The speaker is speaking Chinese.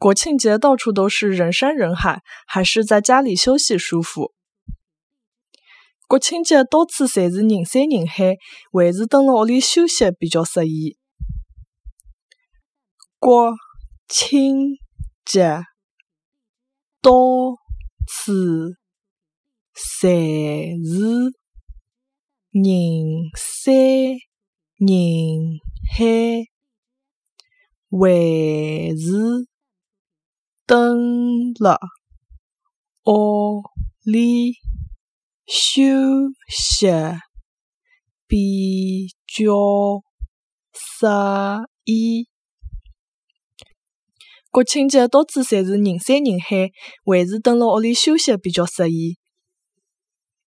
国庆节到处都是人山人海，还是在家里休息舒服。国庆节到处侪是人山人海，还是蹲辣屋里休息比较适宜。国庆节到处侪是人山人海，还是等了屋里休息比较适宜。国庆节到处侪是人山人海，还是等了屋里休息比较适宜。